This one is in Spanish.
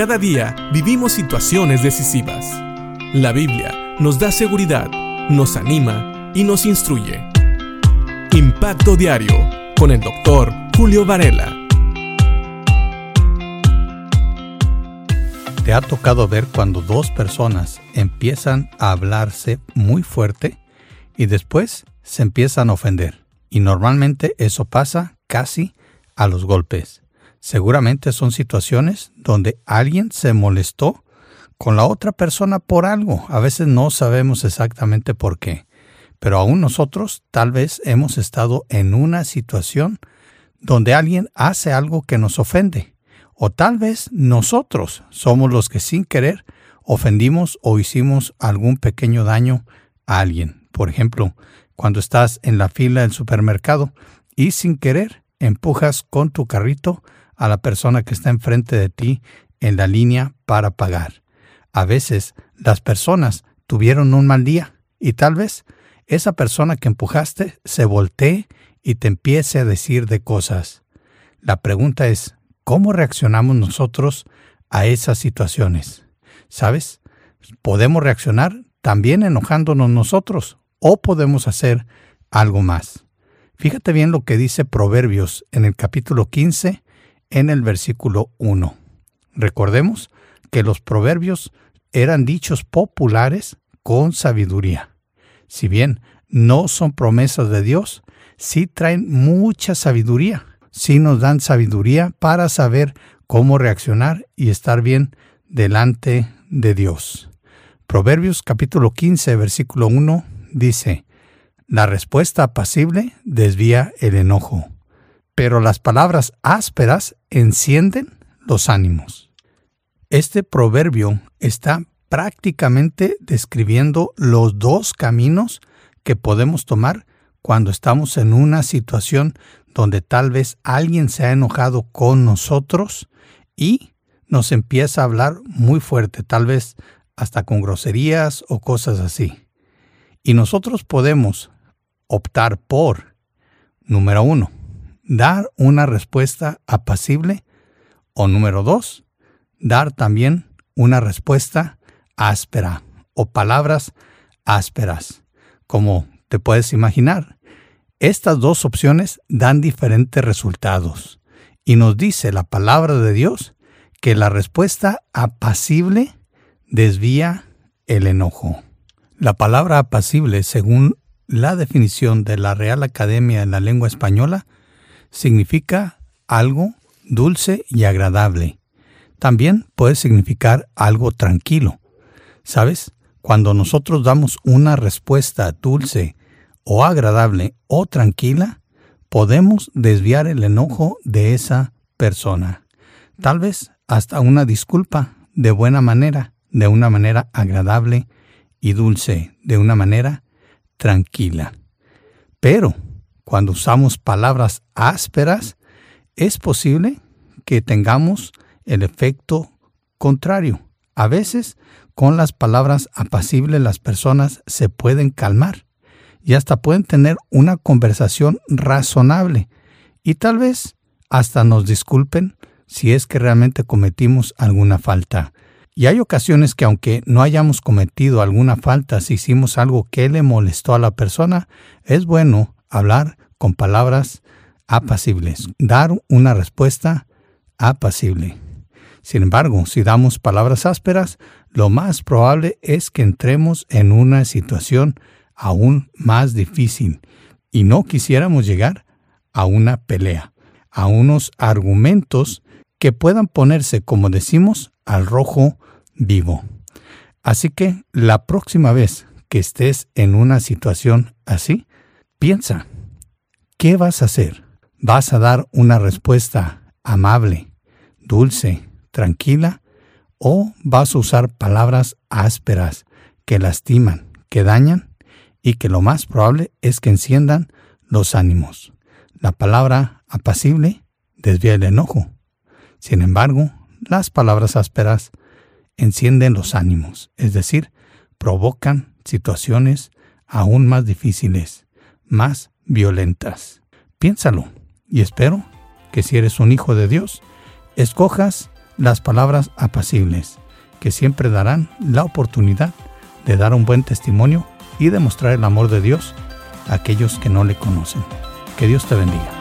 Cada día vivimos situaciones decisivas. La Biblia nos da seguridad, nos anima y nos instruye. Impacto Diario con el doctor Julio Varela. ¿Te ha tocado ver cuando dos personas empiezan a hablarse muy fuerte y después se empiezan a ofender? Y normalmente eso pasa casi a los golpes. Seguramente son situaciones donde alguien se molestó con la otra persona por algo. A veces no sabemos exactamente por qué. Pero aún nosotros tal vez hemos estado en una situación donde alguien hace algo que nos ofende. O tal vez nosotros somos los que sin querer ofendimos o hicimos algún pequeño daño a alguien. Por ejemplo, cuando estás en la fila del supermercado y sin querer empujas con tu carrito a la persona que está enfrente de ti en la línea para pagar. A veces las personas tuvieron un mal día y tal vez esa persona que empujaste se voltee y te empiece a decir de cosas. La pregunta es, ¿cómo reaccionamos nosotros a esas situaciones? ¿Sabes? Podemos reaccionar también enojándonos nosotros o podemos hacer algo más. Fíjate bien lo que dice Proverbios en el capítulo 15, en el versículo 1. Recordemos que los proverbios eran dichos populares con sabiduría. Si bien no son promesas de Dios, sí traen mucha sabiduría, sí nos dan sabiduría para saber cómo reaccionar y estar bien delante de Dios. Proverbios capítulo 15, versículo 1 dice, La respuesta apacible desvía el enojo, pero las palabras ásperas encienden los ánimos. Este proverbio está prácticamente describiendo los dos caminos que podemos tomar cuando estamos en una situación donde tal vez alguien se ha enojado con nosotros y nos empieza a hablar muy fuerte, tal vez hasta con groserías o cosas así. Y nosotros podemos optar por, número uno, dar una respuesta apacible o número dos, dar también una respuesta áspera o palabras ásperas. Como te puedes imaginar, estas dos opciones dan diferentes resultados y nos dice la palabra de Dios que la respuesta apacible desvía el enojo. La palabra apacible, según la definición de la Real Academia en la Lengua Española, significa algo dulce y agradable. También puede significar algo tranquilo. ¿Sabes? Cuando nosotros damos una respuesta dulce o agradable o tranquila, podemos desviar el enojo de esa persona. Tal vez hasta una disculpa de buena manera, de una manera agradable y dulce, de una manera tranquila. Pero cuando usamos palabras ásperas, es posible que tengamos el efecto contrario. A veces, con las palabras apacibles las personas se pueden calmar y hasta pueden tener una conversación razonable y tal vez hasta nos disculpen si es que realmente cometimos alguna falta. Y hay ocasiones que aunque no hayamos cometido alguna falta, si hicimos algo que le molestó a la persona, es bueno hablar con palabras apacibles, dar una respuesta apacible. Sin embargo, si damos palabras ásperas, lo más probable es que entremos en una situación aún más difícil y no quisiéramos llegar a una pelea, a unos argumentos que puedan ponerse, como decimos, al rojo vivo. Así que la próxima vez que estés en una situación así, piensa, ¿qué vas a hacer? ¿Vas a dar una respuesta amable, dulce, tranquila? ¿O vas a usar palabras ásperas que lastiman, que dañan y que lo más probable es que enciendan los ánimos? La palabra apacible desvía el enojo. Sin embargo, las palabras ásperas encienden los ánimos, es decir, provocan situaciones aún más difíciles, más violentas. Piénsalo y espero que si eres un hijo de Dios, escojas las palabras apacibles, que siempre darán la oportunidad de dar un buen testimonio y demostrar el amor de Dios a aquellos que no le conocen. Que Dios te bendiga.